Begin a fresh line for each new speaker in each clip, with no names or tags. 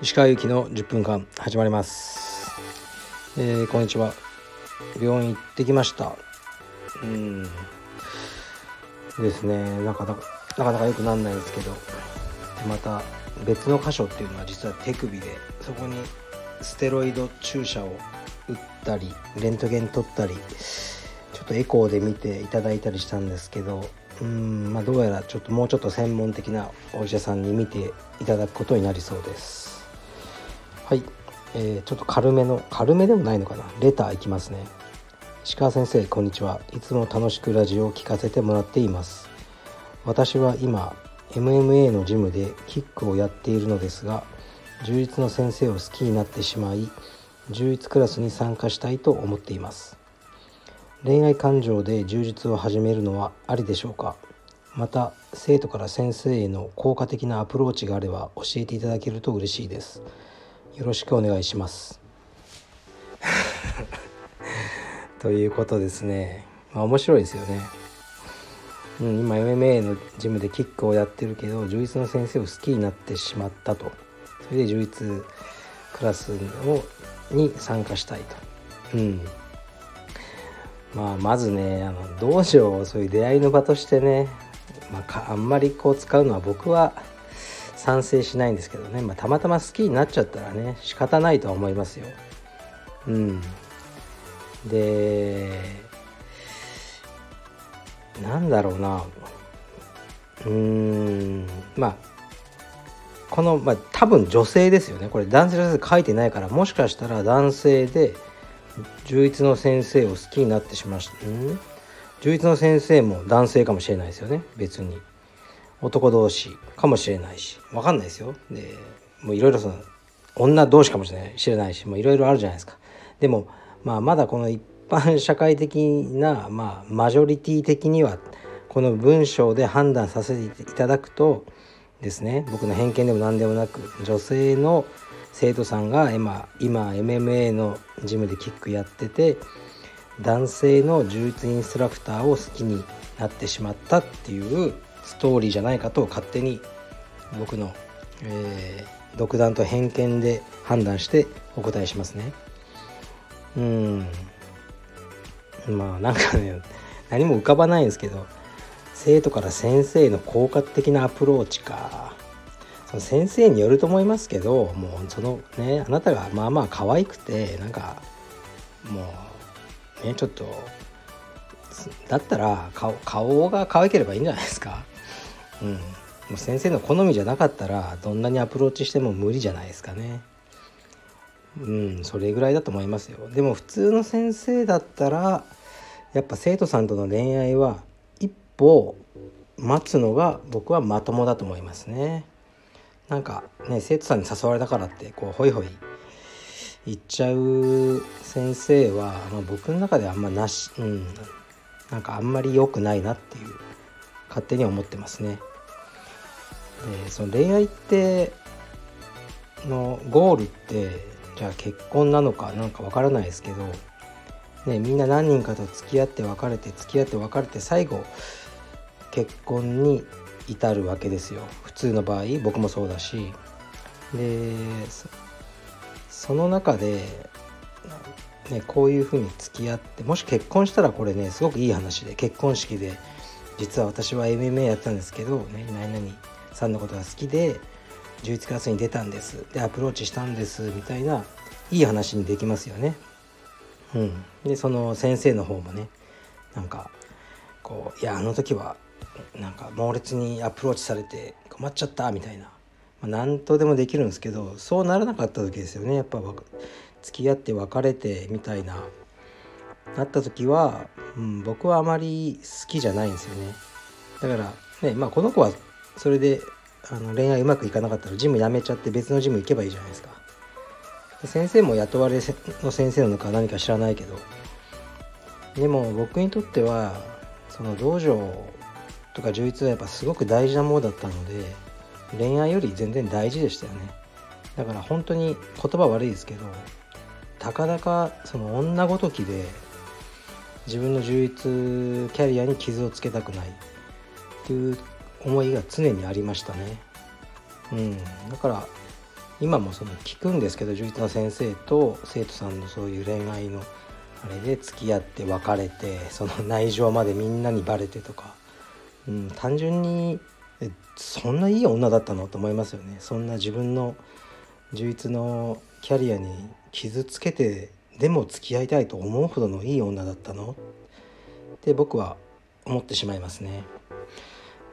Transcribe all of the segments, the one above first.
石川由紀の10分間始まります、えー、こんにちは。病院行ってきました。うん。ですね。なかなかなかなか良くなんないですけど。また別の箇所っていうのは実は手首でそこにステロイド注射を打ったりレントゲン取ったりっとエコーで見ていただいたりしたんですけどうんまあどうやらちょっともうちょっと専門的なお医者さんに見ていただくことになりそうです。はい、えー、ちょっと軽めの軽めでもないのかな。レターいきますね。石川先生こんにちは。いつも楽しくラジオを聞かせてもらっています。私は今 MMA のジムでキックをやっているのですが充実の先生を好きになってしまい充実クラスに参加したいと思っています。恋愛感情で充実を始めるのはありでしょうか？また生徒から先生への効果的なアプローチがあれば教えていただけると嬉しいです。よろしくお願いします。ということですね。まあ面白いですよね。うん、今 MMA のジムでキックをやってるけど充実の先生を好きになってしまったと。それで充実クラスをに参加したいと。うん。まあ、まずねあの道場をそういう出会いの場としてね、まあ、あんまりこう使うのは僕は賛成しないんですけどね、まあ、たまたま好きになっちゃったらね仕方ないとは思いますよ。うん、でなんだろうな。うーん。まあこの、まあ、多分女性ですよね。これ男性の先生書いてないからもしかしたら男性で充実の先生を好きになってしましたん充実の先生も男性かもしれないですよね。別に。男同士かもしれないし。分かんないですよ。でもういろいろその女同士かもしれない知れないし。もういろいろあるじゃないですか。でもまあまだこの一般社会的な、まあ、マジョリティ的にはこの文章で判断させていただくとですね僕の偏見でも何でもなく女性の生徒さんが今今 MMA のジムでキックやってて男性の柔術インストラクターを好きになってしまったっていうストーリーじゃないかと勝手に僕の、えー、独断と偏見で判断してお答えしますね。うんまあなんかね何も浮かばないんですけど生徒から先生の効果的なアプローチか先生によると思いますけどもうそのねあなたがまあまあ可愛くてなんかもうねちょっとだったら顔顔が可愛ければいいんじゃないですか。うん。もう先生の好みじゃなかったらどんなにアプローチしても無理じゃないですかね。うんそれぐらいだと思いますよ。でも普通の先生だったらやっぱ生徒さんとの恋愛は一歩待つのが僕はまともだと思いますね。なんかね生徒さんに誘われたからってこうホイホイ言っちゃう先生は、まあ、僕の中ではあんまなし、うん、なんかあんまり良くないなっていう勝手に思ってますね。でその恋愛ってのゴールってじゃあ結婚なのかなんかわからないですけど、ね、みんな何人かと付き合って別れて付き合って別れて最後結婚に至るわけですよ。普通の場合僕もそうだし。でその中で、ね、こういうふうに付き合ってもし結婚したらこれねすごくいい話で結婚式で実は私は MMA やったんですけど、ね、何々さんのことが好きで11クラスに出たんですでアプローチしたんですみたいないい話にできますよね。うん、でその先生の方もねなんかこういやあの時はなんか猛烈にアプローチされて困っちゃったみたいな、まあ、何とでもできるんですけどそうならなかった時ですよね。やっぱ付き合って別れてみたいな。なった時は、うん、僕はあまり好きじゃないんですよね。だからねまあこの子はそれであの恋愛うまくいかなかったらジム辞めちゃって別のジム行けばいいじゃないですか。先生も雇われの先生なのか何か知らないけど。でも僕にとってはその道場とか充実はやっぱすごく大事なものだったので恋愛より全然大事でしたよねだから本当に言葉悪いですけどたかだかその女ごときで自分の充実キャリアに傷をつけたくないっていう思いが常にありましたね。うん、だから今もその聞くんですけど充実の先生と生徒さんのそういう恋愛のあれで付き合って別れてその内情までみんなにバレてとか、うん、単純にえそんないい女だったのと思いますよね。そんな自分の充実のキャリアに傷つけてでも付き合いたいと思うほどのいい女だったの？って僕は思ってしまいますね。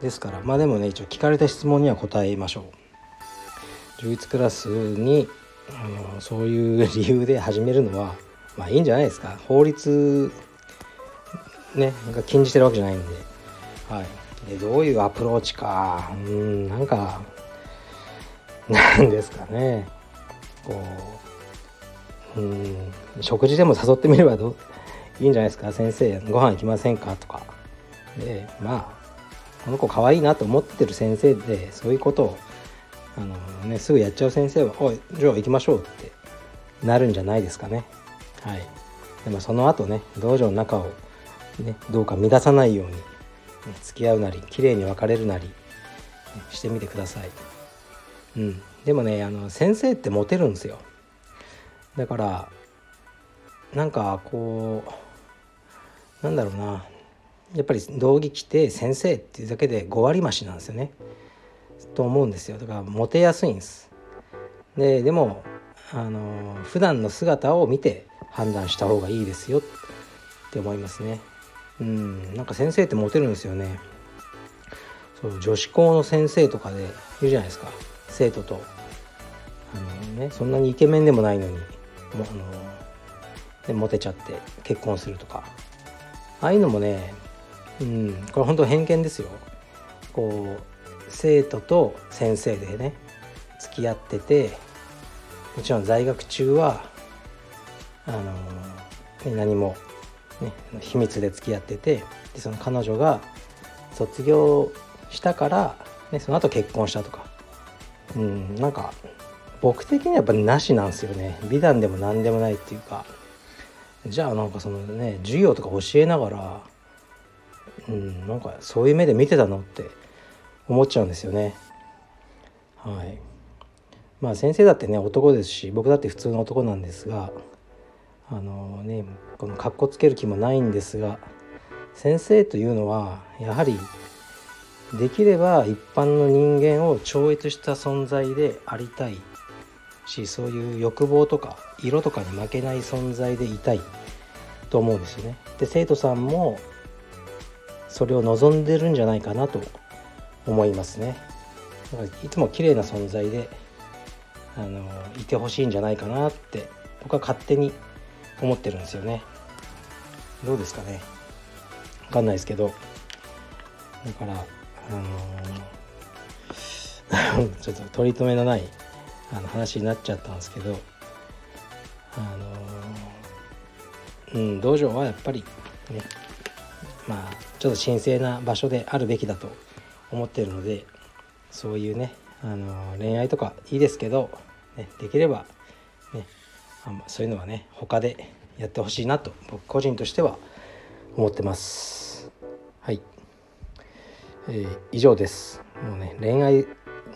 ですからまあでもね一応聞かれた質問には答えましょう。充実クラスにあのそういう理由で始めるのはまあいいんじゃないですか。法律ねが禁じてるわけじゃないんで。はい。でどういうアプローチか。うんなんかなんですかね。こううん食事でも誘ってみればどいいんじゃないですか。先生ご飯行きませんかとか。でまあこの子可愛いなと思ってる先生でそういうことをあの、ね、すぐやっちゃう先生は「おいじゃあ行きましょう」ってなるんじゃないですかね。はい、でもその後ね道場の中を、ね、どうか乱さないように、付き合うなり綺麗に別れるなり、してみてください。うん、でもねあの先生ってモテるんですよ。だからなんかこうなんだろうなやっぱり道着着て先生っていうだけで5割増しなんですよね。と思うんですよだからモテやすいんです。ででもあの普段の姿を見て判断した方がいいですよって思いますね。うんなんか先生ってモテるんですよね。そう女子校の先生とかでいるじゃないですか。生徒と。あの、ね、そんなにイケメンでもないのにもあのでモテちゃって結婚するとか。ああいうのもねうんこれ本当偏見ですよ。こう生徒と先生でね付き合っててもちろん在学中はあの、何も、ね、秘密で付き合っててでその彼女が卒業したから、ね、その後結婚したとか。うんなんか僕的にはやっぱりなしなんですよね。美談でも何でもないっていうか。じゃあなんかそのね授業とか教えながらうんなんかそういう目で見てたのって思っちゃうんですよね。はい。まあ先生だってね男ですし僕だって普通の男なんですがあのねこのかっこつける気もないんですが先生というのはやはりできれば一般の人間を超越した存在でありたいしそういう欲望とか色とかに負けない存在でいたいと思うんですよね。で生徒さんもそれを望んでるんじゃないかなと思いますね。だからいつも綺麗な存在であのいてほしいんじゃないかなって僕は勝手に思ってるんですよね。どうですかね。分かんないですけど。だからあの ちょっと取り留めのないあの話になっちゃったんですけど。あのうん道場はやっぱりねまあちょっと神聖な場所であるべきだと思ってるのでそういうねあの恋愛とかいいですけど、ね、できればねそういうのはね他でやってほしいなと僕個人としては思ってます。はい、えー、以上です。もうね恋愛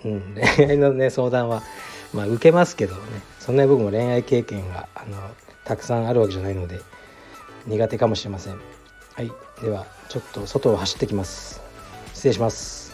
うん 恋愛のね相談はまあ受けますけどね。そんなに僕も恋愛経験があのたくさんあるわけじゃないので苦手かもしれません。はい。ではちょっと外を走ってきます。失礼します。